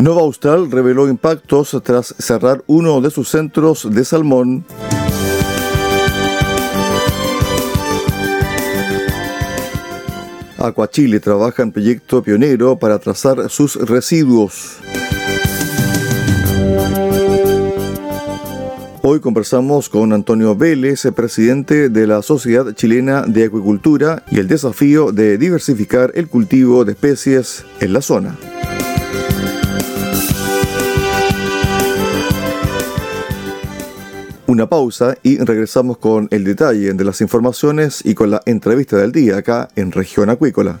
Nova Austral reveló impactos tras cerrar uno de sus centros de salmón. Aquachile trabaja en proyecto pionero para trazar sus residuos. Hoy conversamos con Antonio Vélez, presidente de la Sociedad Chilena de Acuicultura y el desafío de diversificar el cultivo de especies en la zona. Una pausa y regresamos con el detalle de las informaciones y con la entrevista del día acá en Región Acuícola.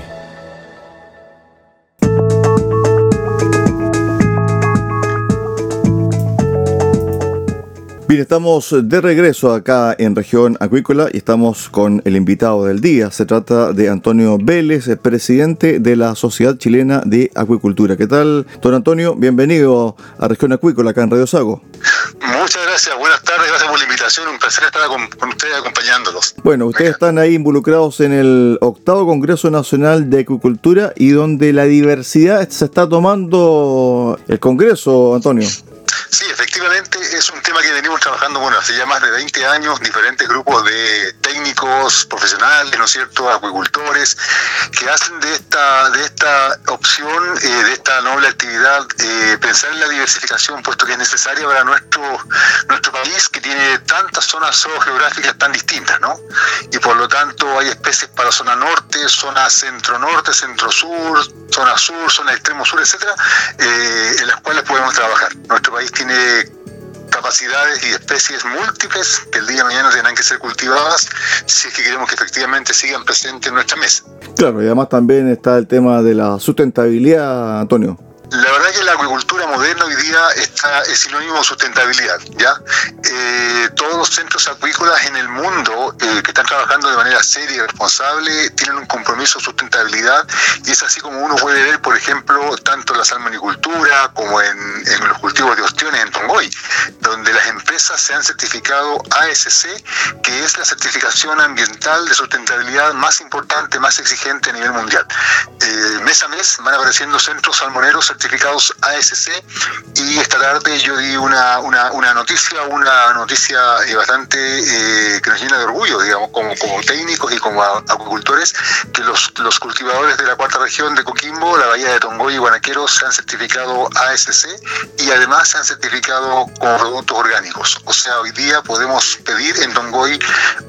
Bien, estamos de regreso acá en región acuícola y estamos con el invitado del día. Se trata de Antonio Vélez, presidente de la Sociedad Chilena de Acuicultura. ¿Qué tal, don Antonio? Bienvenido a región acuícola acá en Radio Sago. Muchas gracias, buenas tardes, gracias por la invitación, un placer estar con, ustedes acompañándolos. Bueno, ustedes están ahí involucrados en el octavo Congreso Nacional de Acuicultura y donde la diversidad se está tomando el Congreso, Antonio. Sí, efectivamente es un tema que venimos trabajando, bueno, hace ya más de 20 años, diferentes grupos de técnicos, profesionales, ¿no es cierto?, acuicultores, que hacen de esta, de esta opción, eh, de esta noble actividad, eh, pensar en la diversificación, puesto que es necesaria para nuestro, nuestro país, que tiene tantas zonas geográficas tan distintas, ¿no? Y por lo tanto hay especies para zona norte, zona centro-norte, centro-sur, zona sur, zona extremo sur, etcétera, eh, en las cuales podemos trabajar. Nuestro país tiene capacidades y especies múltiples que el día de mañana tendrán que ser cultivadas si es que queremos que efectivamente sigan presentes en nuestra mesa. Claro, y además también está el tema de la sustentabilidad, Antonio. La verdad que la acuicultura moderna hoy día está, es sinónimo de sustentabilidad. ¿ya? Eh, todos los centros acuícolas en el mundo eh, que están trabajando de manera seria y responsable tienen un compromiso de sustentabilidad y es así como uno puede ver, por ejemplo, tanto en la salmonicultura como en, los cultivos de ostiones en Tongoy, donde las empresas se han certificado ASC, que es la certificación ambiental de sustentabilidad más importante, más exigente a nivel mundial. Eh, mes a mes van apareciendo centros salmoneros certificados ASC y esta tarde yo di una, una, una noticia, una noticia eh, bastante eh, que nos llena de orgullo, digamos, como, como técnicos y como acuicultores, que los, los cultivadores de la cuarta región de Coquimbo, la bahía de Tongoy y Guanaquero se han certificado ASC y además se han certificado como productos orgánicos. O sea, hoy día podemos pedir en Tongoy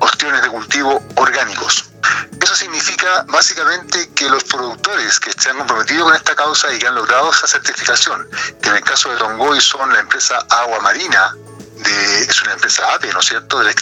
ostiones de cultivo orgánicos. Eso significa básicamente que los productores que se han comprometido con esta causa y que han logrado esa certificación, que en el caso de Tongoy son la empresa Agua Marina, de, es una empresa APE, ¿no es cierto?, de,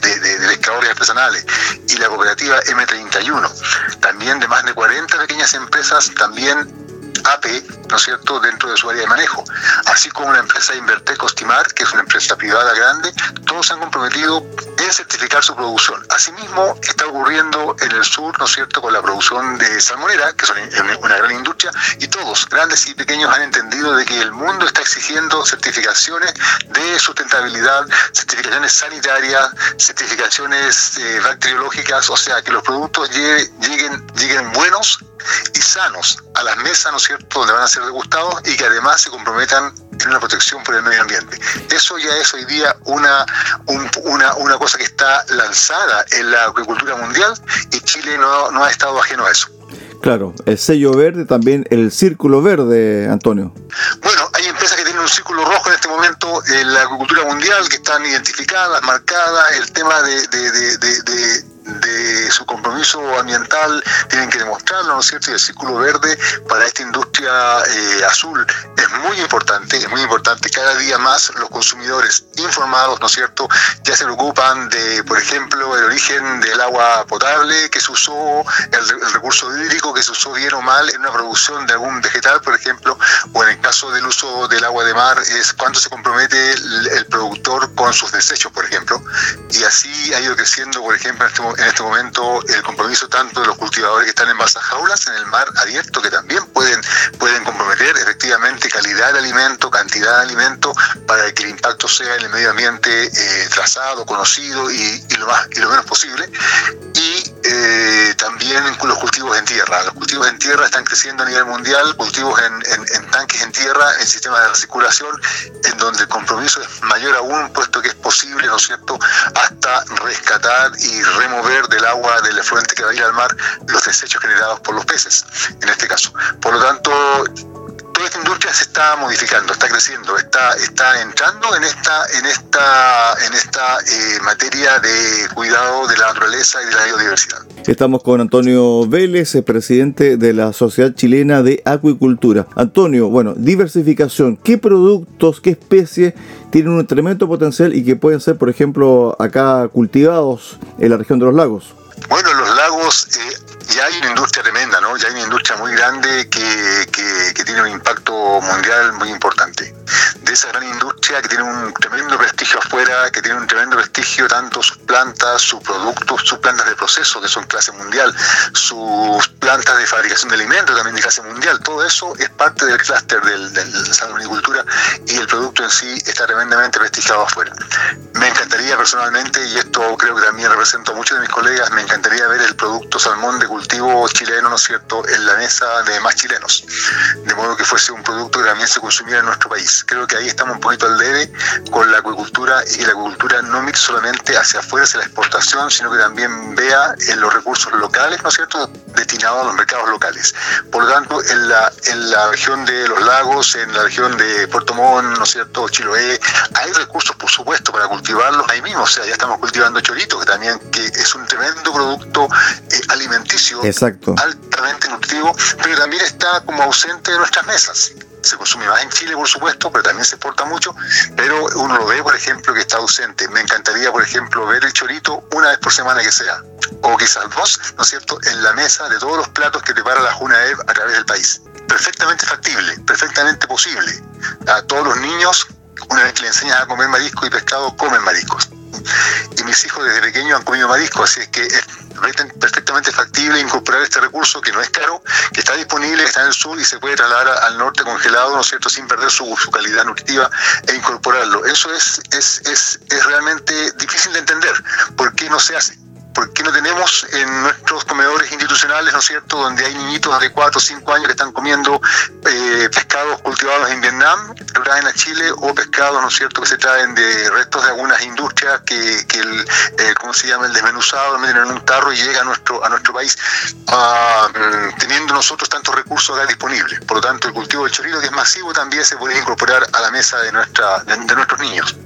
de, de, pescadores artesanales, y la cooperativa M31, también de más de 40 pequeñas empresas, también AP, ¿no es cierto?, dentro de su área de manejo, así como la empresa Invertec Costimar, que es una empresa privada grande, todos se han comprometido en certificar su producción. Asimismo, está ocurriendo en el sur, ¿no es cierto?, con la producción de salmonera, que es una gran industria, y todos, grandes y pequeños, han entendido de que el mundo está exigiendo certificaciones de sustentabilidad, certificaciones sanitarias, certificaciones eh, bacteriológicas, o sea, que los productos lleguen, lleguen buenos y sanos a las mesas, ¿no es cierto?, donde van a ser degustados y que además se comprometan en una protección por el medio ambiente. Eso ya es hoy día una, una, una cosa que está lanzada en la agricultura mundial y Chile no, no ha estado ajeno a eso. Claro, el sello verde, también el círculo verde, Antonio. Bueno, hay empresas que tienen un círculo rojo en este momento en la agricultura mundial que están identificadas, marcadas, el tema de, de, de de su compromiso ambiental tienen que demostrarlo, ¿no es cierto? Y el círculo verde para esta industria eh, azul es muy importante, es muy importante. Cada día más los consumidores informados, ¿no es cierto?, ya se preocupan de, por ejemplo, el origen del agua potable que se usó, el, recurso hídrico que se usó bien o mal en una producción de algún vegetal, por ejemplo, o en el caso del uso del agua de mar, es cuánto se compromete el, el productor con sus desechos, por ejemplo. Y así ha ido creciendo, por ejemplo, en este momento en este momento el compromiso tanto de los cultivadores que están en balsas jaulas, en el mar abierto, que también pueden, pueden comprometer efectivamente calidad de alimento, cantidad de alimento, para que el impacto sea en el medio ambiente eh, trazado, conocido y, lo más, y lo menos posible. Y eh, también los cultivos en tierra. Los cultivos en tierra están creciendo a nivel mundial, cultivos en, en, tanques en tierra, en sistemas de recirculación, en donde el compromiso es mayor aún, puesto que es posible, ¿no es cierto?, hasta rescatar y remover del agua del efluente que va a ir al mar los desechos generados por los peces, en este caso. Por lo tanto, toda esta industria se está modificando, está creciendo, está, está entrando en esta, en esta, en esta eh, materia de cuidado de la naturaleza y de la biodiversidad. Estamos con Antonio Vélez, presidente de la Sociedad Chilena de Acuicultura. Antonio, bueno, diversificación, ¿qué productos, qué especies tienen un tremendo potencial y que pueden ser, por ejemplo, acá cultivados en la región de los lagos? Bueno, los lagos eh, ya hay una industria tremenda, ¿no? Ya hay una industria muy grande que, que, tiene un impacto mundial muy importante. De esa gran industria que tiene un tremendo prestigio afuera, que tiene un tremendo prestigio tanto sus plantas, sus productos, sus plantas de proceso, que son clase mundial, sus plantas de fabricación de alimentos también de clase mundial, todo eso es parte del clúster de la salmonicultura y el producto en sí está tremendamente prestigiado afuera. Me encantaría personalmente, y esto creo que también represento a muchos de mis colegas, me encantaría ver el producto salmón de cultivo chileno, ¿no es cierto?, en la mesa de más chilenos, de modo que fuese un producto que también se consumiera en nuestro país. Creo que ahí estamos un poquito al debe con la acuicultura y la acuicultura no mire solamente hacia afuera, hacia la exportación, sino que también vea en los recursos locales, ¿no es cierto?, destinados a los mercados locales. Por lo tanto, en la, en la región de los lagos, en la región de Puerto Montt, ¿no es cierto?, Chiloé, hay recursos, por supuesto, para cultivarlos ahí mismo. O sea, ya estamos cultivando chorito, que también que es un tremendo producto eh, alimenticio, Exacto. altamente nutritivo, pero también está como ausente de nuestras mesas se consume más en Chile, por supuesto, pero también se exporta mucho, pero uno lo ve, por ejemplo, que está ausente. Me encantaría, por ejemplo, ver el chorito una vez por semana que sea, o quizás dos, ¿no es cierto?, en la mesa de todos los platos que prepara la Junaev a través del país. Perfectamente factible, perfectamente posible. A todos los niños, una vez que le enseñas a comer marisco y pescado, comen mariscos. Y mis hijos desde pequeños han comido marisco, así es que es perfectamente factible incorporar este recurso que no es caro, que está disponible, está en el sur y se puede trasladar al norte congelado, ¿no es cierto?, sin perder su, calidad nutritiva e incorporarlo. Eso es, es, es, es realmente difícil de entender. ¿Por qué no se hace? ¿Por qué no tenemos en nuestros comedores institucionales, ¿no es cierto?, donde hay niñitos de 4 o 5 años que están comiendo eh, pescados cultivados en Vietnam, que traen a Chile, o pescados, ¿no es cierto?, que se traen de restos de algunas industrias que, que el, eh, ¿cómo se llama?, el desmenuzado meten en un tarro y llega a nuestro, a nuestro país, mm, teniendo nosotros tantos recursos acá disponibles. Por lo tanto, el cultivo del chorito, que es masivo, también se puede incorporar a la mesa de, nuestra, de, nuestros niños.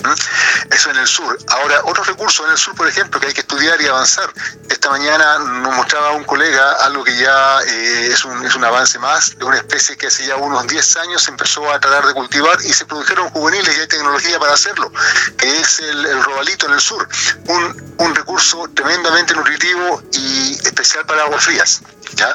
Eso en el sur. Ahora, otros recursos en el sur, por ejemplo, que hay que estudiar y avanzar esta mañana nos mostraba un colega algo que ya eh, es, un, es un avance más, de una especie que hace ya unos 10 años empezó a tratar de cultivar y se produjeron juveniles y hay tecnología para hacerlo, que es el, robalito en el sur, un, un recurso tremendamente nutritivo y especial para aguas frías. ¿Ya?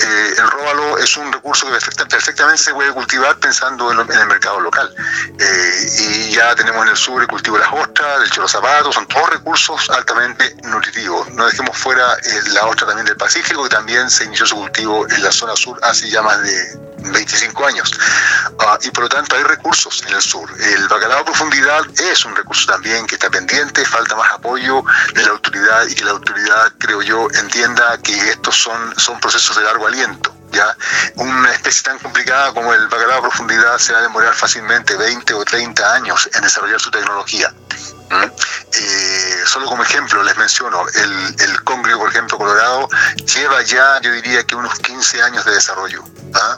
Eh, el róbalo es un recurso que perfectamente se puede cultivar pensando en, el mercado local. Eh, y ya tenemos en el sur el cultivo de las ostras, del choro zapato, son todos recursos altamente nutritivos. No dejemos fuera eh, la ostra también del Pacífico, que también se inició su cultivo en la zona sur hace ya más de 25 años. Ah, y por lo tanto hay recursos en el sur. El bacalao a profundidad es un recurso también que está pendiente, falta más apoyo de la autoridad y que la autoridad, creo yo, entienda que estos son, son procesos de largo aliento. ¿ya? Una especie tan complicada como el bacalao a profundidad se va a demorar fácilmente 20 o 30 años en desarrollar su tecnología. Eh, solo como ejemplo les menciono, el, el por ejemplo, Colorado, lleva ya, yo diría que unos 15 años de desarrollo,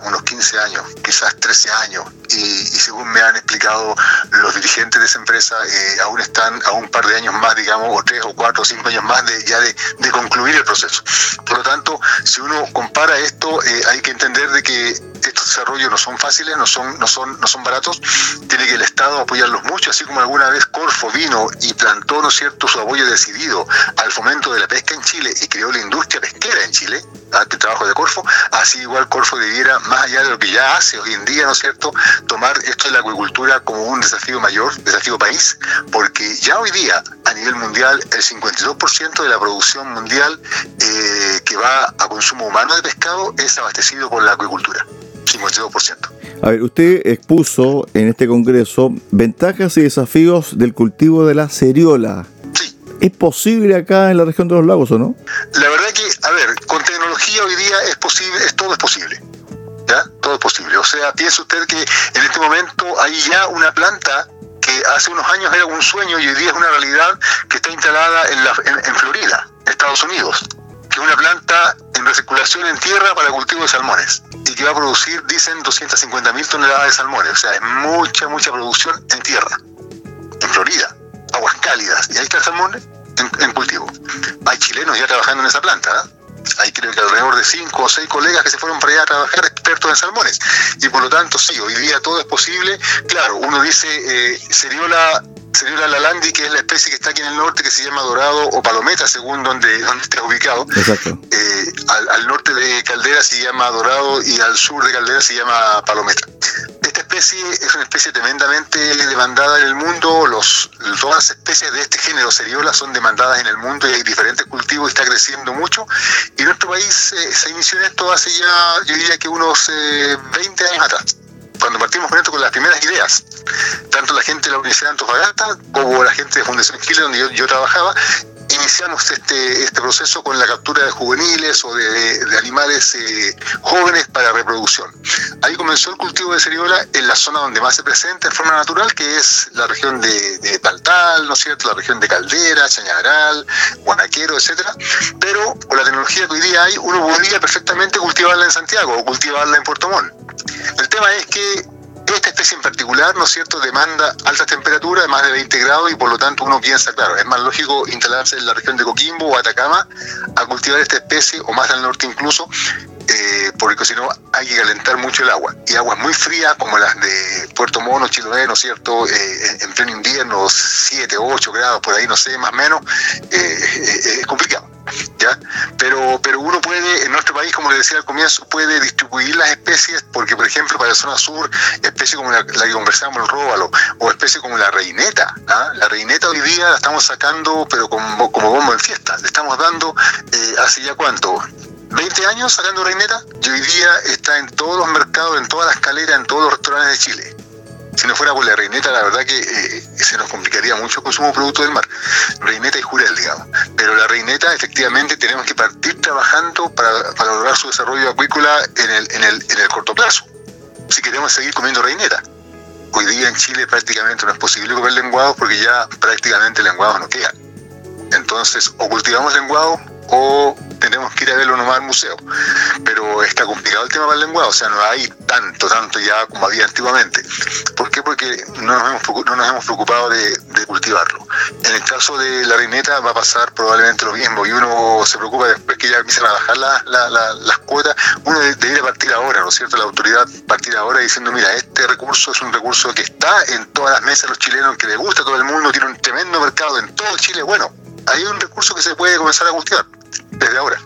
unos 15 años, quizás 13 años, y, según me han explicado los dirigentes de esa empresa, eh, aún están a un par de años más, digamos, o tres o cuatro o cinco años más de ya de, de concluir el proceso. Por lo tanto, si uno compara esto, eh, hay que entender de que estos desarrollos no son fáciles, no son, no son, no son baratos, tiene que el Estado apoyarlos mucho, así como alguna vez Corfo vino y plantó, ¿no es cierto?, su apoyo decidido al fomento de la pesca en Chile y creó la industria pesquera en Chile, ante el trabajo de Corfo, así igual Corfo debiera, más allá de lo que ya hace hoy en día, ¿no es cierto?, tomar esto de la acuicultura como un desafío mayor, desafío país, porque ya hoy día, a nivel mundial, el 52% de la producción mundial eh, que va a consumo humano de pescado es abastecido por la acuicultura. 52%. A ver, usted expuso en este congreso ventajas y desafíos del cultivo de la ceriola. Sí. ¿Es posible acá en la región de los lagos o no? La verdad que, a ver, con tecnología hoy día es posible, es todo es posible. ¿Ya? Todo es posible. O sea, piense usted que en este momento hay ya una planta que hace unos años era un sueño y hoy día es una realidad que está instalada en, la, en, en Florida, Estados Unidos, una planta en recirculación en tierra para cultivo de salmones y que va a producir, dicen, 250 mil toneladas de salmones. O sea, es mucha, mucha producción en tierra, en Florida, aguas cálidas. Y ahí está el salmón en, en cultivo. Hay chilenos ya trabajando en esa planta. ¿eh? Hay creo que alrededor de cinco o seis colegas que se fueron para allá a trabajar expertos en salmones. Y por lo tanto, sí, hoy día todo es posible. Claro, uno dice, eh, Seriola, Seriola lalandi, que es la especie que está aquí en el norte, que se llama dorado o palometa, según donde, donde esté ubicado. Exacto. Eh, al, al, norte de Caldera se llama dorado y al sur de Caldera se llama palometa. Especie es una especie tremendamente demandada en el mundo. Los, todas las especies de este género, Seriola, son demandadas en el mundo y hay diferentes cultivos y está creciendo mucho. Y nuestro país eh, se inició en esto hace ya, yo diría que unos eh, 20 años atrás cuando partimos con esto con las primeras ideas, tanto la gente de la Universidad de Antofagasta como la gente de Fundación Chile, donde yo trabajaba, iniciamos este, este proceso con la captura de juveniles o de, animales eh, jóvenes para reproducción. Ahí comenzó el cultivo de ceriola en la zona donde más se presenta en forma natural, que es la región de, de Taltal, ¿no es cierto? La región de Caldera, Chañaral, Guanaquero, etcétera. Pero con la tecnología que hoy día hay, uno podría perfectamente cultivarla en Santiago o cultivarla en Puerto Montt. El tema es que esta especie en particular, ¿no es cierto?, demanda altas temperaturas más de 20 grados y por lo tanto uno piensa, claro, es más lógico instalarse en la región de Coquimbo o Atacama a cultivar esta especie o más al norte incluso, eh, porque si no hay que calentar mucho el agua. Y aguas muy frías como las de Puerto Mono, Chiloé, ¿no es cierto?, eh, en pleno invierno, 7, 8 grados, por ahí, no sé, más o menos, eh, es complicado. ¿ya? Pero, pero uno puede, en nuestro país, como le decía al comienzo, puede distribuir las especies, porque por ejemplo para la zona sur, especies como la, que conversamos, el róbalo, o especies como la reineta, ¿ah? la reineta hoy día la estamos sacando, pero como, como bombo en fiesta, le estamos dando, eh, ya cuánto, 20 años sacando reineta, y hoy día está en todos los mercados, en todas las escaleras, en todos los restaurantes de Chile si no fuera por la reineta, la verdad que eh, se nos complicaría mucho el consumo de productos del mar. Reineta y jurel, digamos. Pero la reineta, efectivamente, tenemos que partir trabajando para, para lograr su desarrollo acuícola en el, en, el, en el corto plazo. Si queremos seguir comiendo reineta. Hoy día en Chile prácticamente no es posible comer lenguados porque ya prácticamente lenguados no quedan. Entonces, o cultivamos lenguados o tenemos que ir a verlo nomás al museo. Pero está complicado el tema para el lenguado, o sea, no hay tanto, tanto ya como había antiguamente. ¿Por qué? Porque no nos hemos, preocupado de, cultivarlo. En el caso de la reineta va a pasar probablemente lo mismo y uno se preocupa después que ya empiezan a bajar la, la, la, las cuotas, uno debería partir ahora, ¿no es cierto? La autoridad partir ahora diciendo, mira, este recurso es un recurso que está en todas las mesas de los chilenos, que le gusta a todo el mundo, tiene un tremendo mercado en todo Chile, bueno, hay un recurso que se puede comenzar a cultivar desde ahora.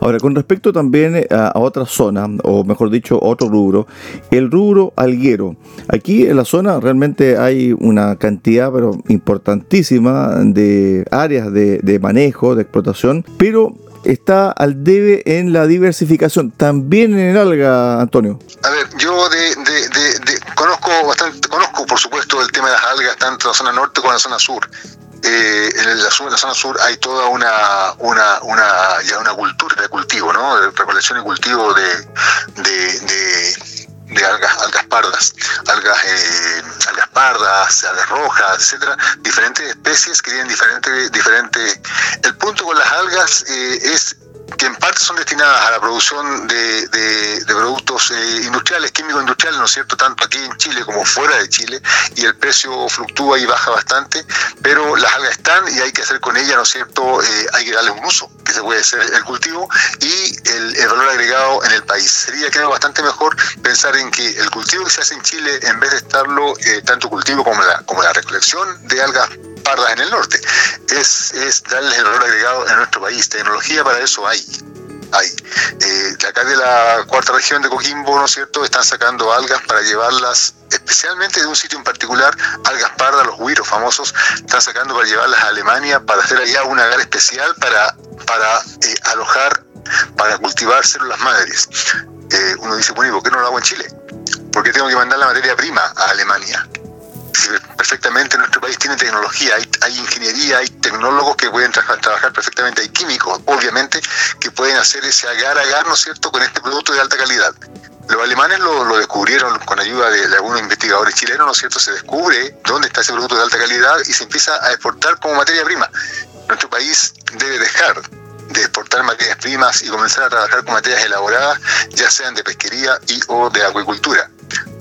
Ahora, con respecto también a, a, otra zona, o mejor dicho, otro rubro, el rubro alguero. Aquí en la zona realmente hay una cantidad, pero importantísima, de áreas de, de manejo, de explotación, pero está al debe en la diversificación, también en el alga, Antonio. A ver, yo de, de, de, de, conozco bastante, conozco por supuesto el tema de las algas, tanto en la zona norte como en la zona sur. Eh, en, la, la, zona sur hay toda una, una, una, ya una cultura de cultivo, ¿no? De recolección y cultivo de, de, de algas, algas pardas. algas, eh, algas pardas, algas rojas, etcétera, diferentes especies que tienen diferentes, diferentes. El punto con las algas eh, es que en parte son destinadas a la producción de, productos eh, industriales, químicos industriales, ¿no es cierto?, tanto aquí en Chile como fuera de Chile, y el precio fluctúa y baja bastante, pero las algas están y hay que hacer con ellas, ¿no es cierto?, eh, hay que darles un uso, que se puede ser el cultivo y el, valor agregado en el país. Sería, creo, bastante mejor pensar en que el cultivo que se hace en Chile, en vez de estarlo, eh, tanto cultivo como la, como la recolección de algas pardas en el norte, es, es darles el valor agregado en nuestro país. Tecnología para eso hay hay. Eh, acá de la cuarta región de Coquimbo, ¿no es cierto?, están sacando algas para llevarlas, especialmente de un sitio en particular, algas pardas, los huiros famosos, están sacando para llevarlas a Alemania para hacer allá un agar especial para, para eh, alojar, para cultivar células madres. Eh, uno dice, bueno, ¿y por qué no lo hago en Chile? ¿Por qué tengo que mandar la materia prima a Alemania? perfectamente nuestro país tiene tecnología, hay, ingeniería, hay tecnólogos que pueden trabajar perfectamente, hay químicos, obviamente, que pueden hacer ese agar-agar, ¿no es cierto?, con este producto de alta calidad. Los alemanes lo, descubrieron con ayuda de, algunos investigadores chilenos, ¿no es cierto? Se descubre dónde está ese producto de alta calidad y se empieza a exportar como materia prima. Nuestro país debe dejar de exportar materias primas y comenzar a trabajar con materias elaboradas, ya sean de pesquería y o de acuicultura.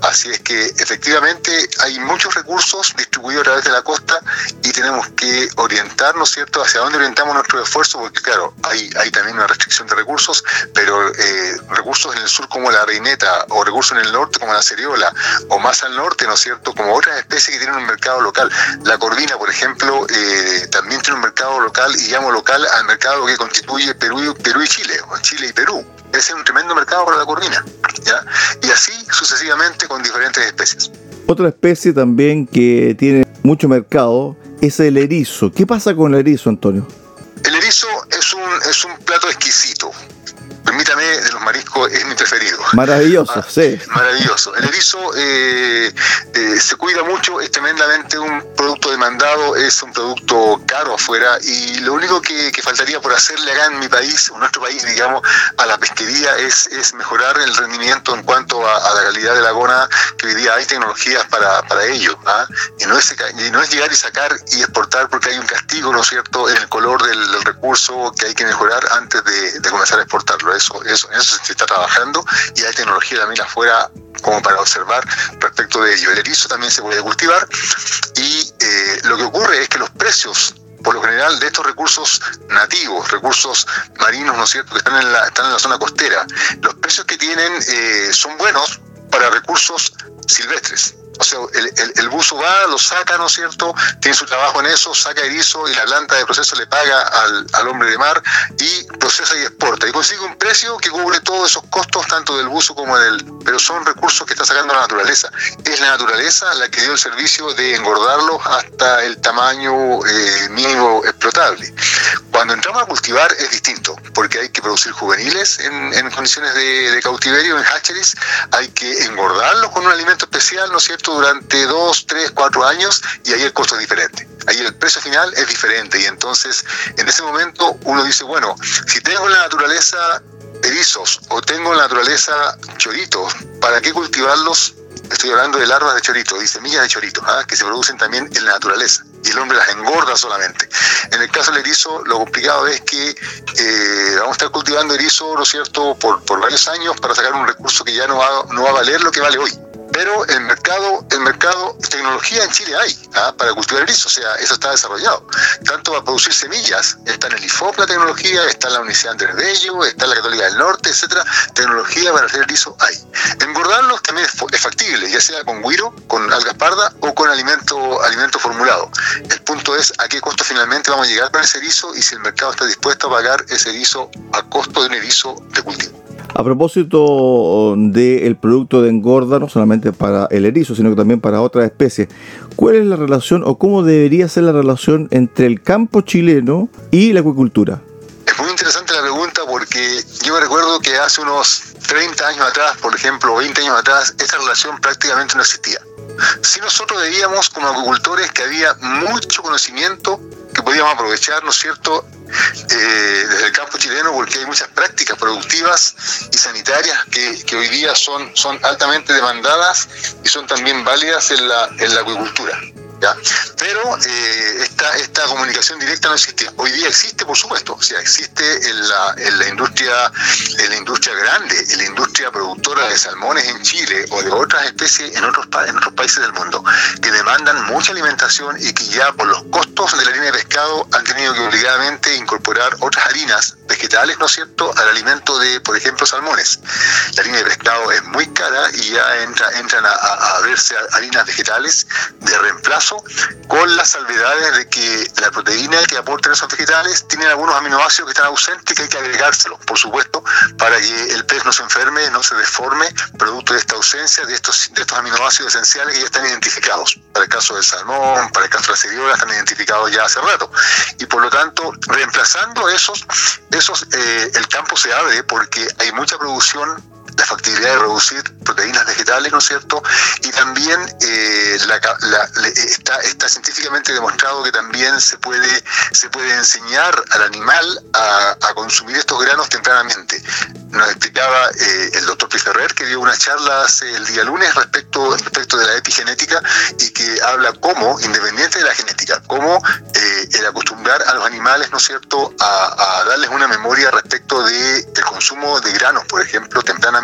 Así es que efectivamente hay muchos recursos distribuidos a través de la costa y tenemos que orientarnos, ¿cierto?, hacia dónde orientamos nuestro esfuerzo, porque claro, hay, hay también una restricción de recursos, pero eh, recursos en el sur como la reineta o recursos en el norte como la ceriola o más al norte, ¿no es cierto?, como otras especies que tienen un mercado local. La corvina, por ejemplo, eh, también tiene un mercado local y llamo local al mercado que constituye Perú, Perú y Chile, o Chile y Perú. Ese es un tremendo mercado para la corvina. ¿ya? Y así sucesivamente con diferentes especies. Otra especie también que tiene mucho mercado es el erizo. ¿Qué pasa con el erizo, Antonio? El erizo es un, es un plato exquisito permítame, de los mariscos es mi preferido. Maravilloso, ah, sí. Maravilloso. El erizo eh, eh, se cuida mucho, es tremendamente un producto demandado, es un producto caro afuera y lo único que, faltaría por hacerle acá en mi país, en nuestro país, digamos, a la pesquería es, es mejorar el rendimiento en cuanto a, la calidad de la gona, que hoy día hay tecnologías para, para ello. ¿ah? Y, no es, no es llegar y sacar y exportar porque hay un castigo, ¿no es cierto?, en el color del, recurso que hay que mejorar antes de, de comenzar a exportarlo eso, eso, eso se está trabajando y hay tecnología también afuera como para observar respecto de ello. El erizo también se puede cultivar y eh, lo que ocurre es que los precios por lo general de estos recursos nativos, recursos marinos, ¿no es cierto?, que están en la, están en la zona costera, los precios que tienen eh, son buenos para recursos silvestres. O sea, el, buzo va, lo saca, ¿no es cierto? Tiene su trabajo en eso, saca erizo y la planta de proceso le paga al, hombre de mar y procesa y exporta. Y consigue un precio que cubre todos esos costos, tanto del buzo como del... Pero son recursos que está sacando la naturaleza. Es la naturaleza la que dio el servicio de engordarlos hasta el tamaño eh, mínimo explotable. Cuando entramos a cultivar es distinto, porque hay que producir juveniles en, condiciones de, de cautiverio, en hatcheries, hay que engordarlos con un alimento especial, ¿no es cierto? Durante dos, tres, cuatro años y ahí el costo es diferente. Ahí el precio final es diferente y entonces en ese momento uno dice, bueno, si tengo en la naturaleza erizos o tengo en la naturaleza choritos, ¿para qué cultivarlos? Estoy hablando de larvas de chorito y semillas de chorito, ¿ah? que se producen también en la naturaleza y el hombre las engorda solamente. En el caso del erizo, lo complicado es que eh, vamos a estar cultivando erizo, ¿no es cierto?, por, por varios años para sacar un recurso que ya no va, no va a valer lo que vale hoy pero el mercado, el mercado, tecnología en Chile hay ¿ah? para cultivar erizo, o sea, eso está desarrollado. Tanto para producir semillas, está en el IFOP la tecnología, está en la Universidad Andrés Bello, está en la Católica del Norte, etcétera. Tecnología para hacer erizo hay. Engordarlos también es, factible, ya sea con guiro, con algas parda o con alimento, alimento formulado. El punto es a qué costo finalmente vamos a llegar para ese erizo y si el mercado está dispuesto a pagar ese erizo a costo de un erizo de cultivo. A propósito del producto de engorda, no solamente para el erizo, sino que también para otras especies, ¿cuál es la relación o cómo debería ser la relación entre el campo chileno y la acuicultura? Es muy interesante la pregunta porque yo me recuerdo que hace unos 30 años atrás, por ejemplo, 20 años atrás, esta relación prácticamente no existía. Si nosotros veíamos como agricultores que había mucho conocimiento que podíamos aprovechar, ¿no es cierto?, eh, desde el campo chileno, porque hay muchas prácticas productivas y sanitarias que, que, hoy día son, son altamente demandadas y son también válidas en la, en la acuicultura. ¿Ya? Pero eh, esta, esta comunicación directa no existe. Hoy día existe, por supuesto, o sea, existe en la, en la industria, en la industria grande, en la industria productora de salmones en Chile o de otras especies en otros, en otros países del mundo, que demandan mucha alimentación y que ya por los costos de la harina de pescado han tenido que obligadamente incorporar otras harinas vegetales, ¿no es cierto?, al alimento de, por ejemplo, salmones. La harina de pescado es muy cara y ya entra, entran a, verse harinas vegetales de reemplazo con las salvedades de que la proteína que aportan esos vegetales tienen algunos aminoácidos que están ausentes que hay que agregárselos, por supuesto, para que el pez no se enferme, no se deforme, producto de esta ausencia de estos, aminoácidos esenciales que ya están identificados. Para el caso del salmón, para el caso de la ceriola, están identificados ya hace rato. Y por lo tanto, reemplazando esos, esos eh, el campo se abre porque hay mucha producción la factibilidad de reducir proteínas vegetales, ¿no es cierto? Y también eh, está, científicamente demostrado que también se puede, se puede enseñar al animal a, consumir estos granos tempranamente. Nos explicaba eh, el doctor Piferrer, que dio una charla hace el día lunes respecto, respecto de la epigenética y que habla cómo, independiente de la genética, cómo eh, el acostumbrar a los animales, ¿no es cierto?, a, a darles una memoria respecto del de consumo de granos, por ejemplo, tempranamente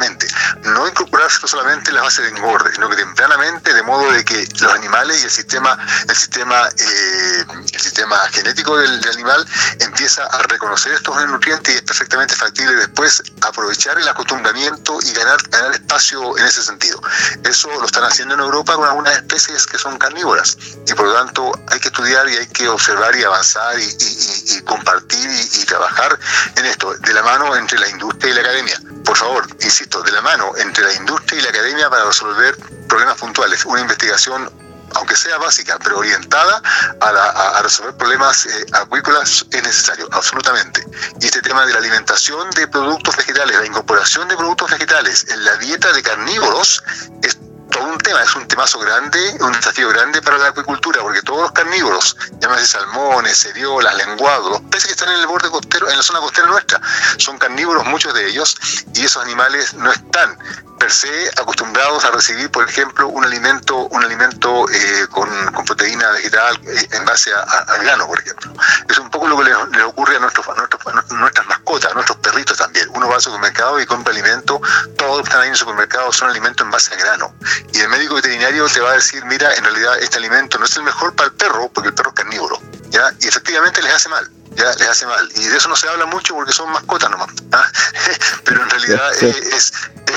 no incorporarse solamente en la base de engorde, sino que tempranamente, de modo de que los animales y el sistema, el sistema, eh, el sistema genético del, animal empieza a reconocer estos nutrientes y es perfectamente factible después aprovechar el acostumbramiento y ganar, ganar espacio en ese sentido. Eso lo están haciendo en Europa con algunas especies que son carnívoras y por lo tanto hay que estudiar y hay que observar y avanzar y, compartir y trabajar en esto, de la mano entre la industria y la academia. Por favor, insisto, de la mano entre la industria y la academia para resolver problemas puntuales. Una investigación aunque sea básica, pero orientada a, la, a, resolver problemas eh, acuícolas es necesario, absolutamente. Y este tema de la alimentación de productos vegetales, la incorporación de productos vegetales en la dieta de carnívoros es todo un tema, es un temazo grande, un desafío grande para la acuicultura, porque todos los carnívoros, llámese salmones, seriolas, lenguados, los peces que están en el borde costero, en la zona costera nuestra, son carnívoros muchos de ellos, y esos animales no están per se acostumbrados a recibir, por ejemplo, un alimento, un alimento eh, con, con, proteína vegetal eh, en base al grano, por ejemplo. Es un poco lo que le, le ocurre a, nuestros, a, nuestros, a, nuestras mascotas, a nuestros perritos también. Uno va al supermercado y compra alimento, todos los que están ahí en el supermercado son alimentos en base a grano. Y el médico veterinario te va a decir, mira, en realidad este alimento no es el mejor para el perro, porque el perro es carnívoro, ¿ya? Y efectivamente les hace mal ya les hace mal. Y de eso no se habla mucho porque son mascotas nomás. ¿ah? Pero en realidad es,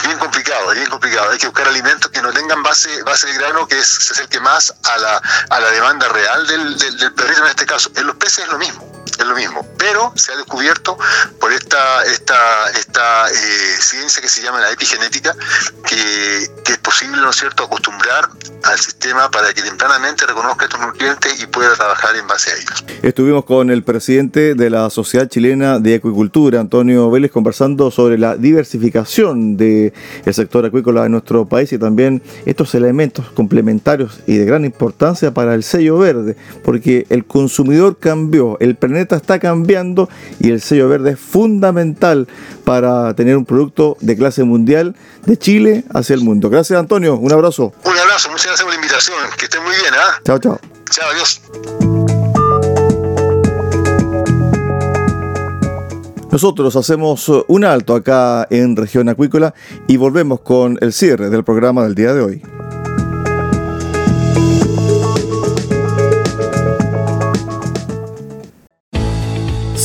bien complicado, es bien complicado. Hay que buscar alimentos que no tengan base, base de grano, que es, se acerque más a la, a la demanda real del, del, del perrito en este caso. En los peces es lo mismo es lo mismo, pero se ha descubierto por esta, esta, esta eh, ciencia que se llama la epigenética, que, que, es posible, ¿no es cierto?, acostumbrar al sistema para que tempranamente reconozca estos nutrientes y pueda trabajar en base a ellos. Estuvimos con el presidente de la Sociedad Chilena de Acuicultura, Antonio Vélez, conversando sobre la diversificación del de sector acuícola en nuestro país y también estos elementos complementarios y de gran importancia para el sello verde, porque el consumidor cambió, el planeta está cambiando y el sello verde es fundamental para tener un producto de clase mundial de Chile hacia el mundo. Gracias Antonio, un abrazo. Un abrazo, muchas gracias por la invitación, que estén muy bien. ¿eh? Chao, chao. Chao, adiós. Nosotros hacemos un alto acá en región acuícola y volvemos con el cierre del programa del día de hoy.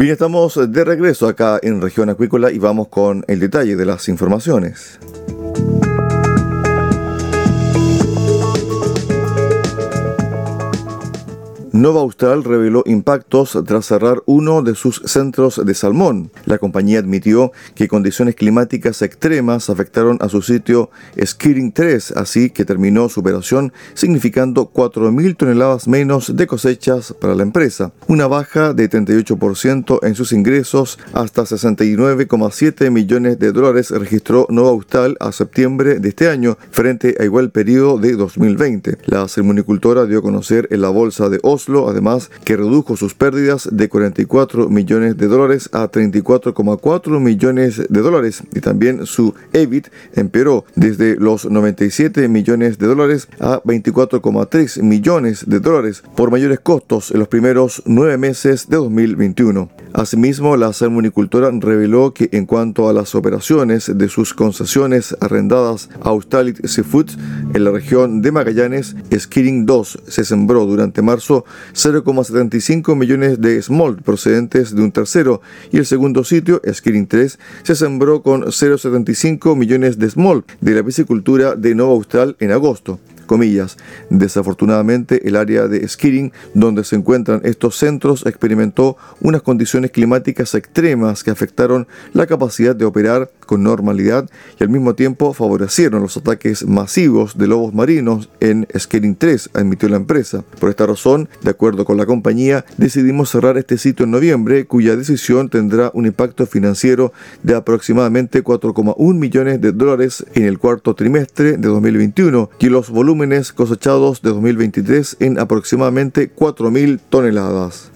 Bien, estamos de regreso acá en región acuícola y vamos con el detalle de las informaciones. Nova Austral reveló impactos tras cerrar uno de sus centros de salmón. La compañía admitió que condiciones climáticas extremas afectaron a su sitio Skiring 3, así que terminó su operación, significando 4.000 toneladas menos de cosechas para la empresa, una baja de 38% en sus ingresos hasta 69,7 millones de dólares registró Nova Austral a septiembre de este año, frente a igual periodo de 2020. La salmonicultora dio a conocer en la bolsa de Oslo, además, que redujo sus pérdidas de 44 millones de dólares a 34,4 millones de dólares y también su EBIT empeoró desde los 97 millones de dólares a 24,3 millones de dólares por mayores costos en los primeros nueve meses de 2021. Asimismo, la salmonicultora reveló que en cuanto a las operaciones de sus concesiones arrendadas a Australit Seafood en la región de Magallanes, Skiring 2 se sembró durante marzo 0,75 millones de smolt procedentes de un tercero. Y el segundo sitio, Skiring 3, se sembró con 0,75 millones de smolt de la piscicultura de Nova Austral en agosto comillas. Desafortunadamente, el área de Skiring, donde se encuentran estos centros, experimentó unas condiciones climáticas extremas que afectaron la capacidad de operar con normalidad y al mismo tiempo favorecieron los ataques masivos de lobos marinos en Skiring 3, admitió la empresa. Por esta razón, de acuerdo con la compañía, decidimos cerrar este sitio en noviembre, cuya decisión tendrá un impacto financiero de aproximadamente 4,1 millones de dólares en el cuarto trimestre de 2021 y los volúmenes cosechados de 2023 en aproximadamente 4.000 toneladas.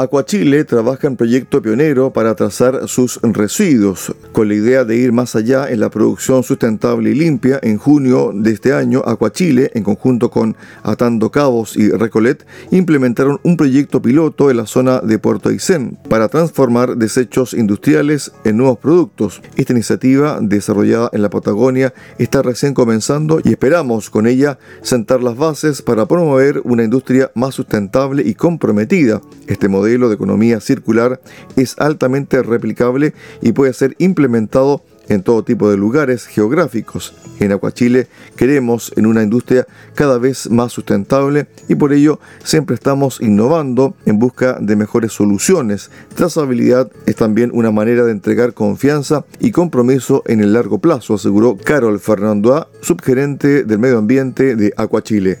Aquachile trabaja en proyecto pionero para trazar sus residuos, con la idea de ir más allá en la producción sustentable y limpia. En junio de este año, Aquachile, en conjunto con Atando Cabos y Recolet, implementaron un proyecto piloto en la zona de Puerto Aysén para transformar desechos industriales en nuevos productos. Esta iniciativa, desarrollada en la Patagonia, está recién comenzando y esperamos con ella sentar las bases para promover una industria más sustentable y comprometida. Este modelo modelo de economía circular es altamente replicable y puede ser implementado en todo tipo de lugares geográficos. En Acuachile queremos en una industria cada vez más sustentable y por ello siempre estamos innovando en busca de mejores soluciones. Trazabilidad es también una manera de entregar confianza y compromiso en el largo plazo, aseguró Carol Fernandoa, subgerente del medio ambiente de Acuachile.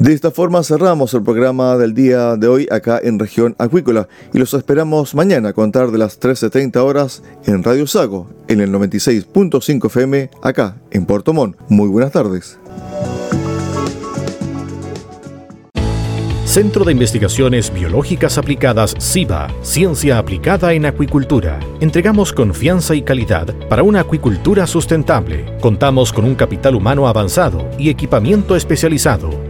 De esta forma cerramos el programa del día de hoy acá en región acuícola y los esperamos mañana a contar de las 13.30 horas en Radio Sago en el 96.5 FM acá en Puerto Montt. Muy buenas tardes. Centro de Investigaciones Biológicas Aplicadas CIBA, Ciencia Aplicada en Acuicultura. Entregamos confianza y calidad para una acuicultura sustentable. Contamos con un capital humano avanzado y equipamiento especializado.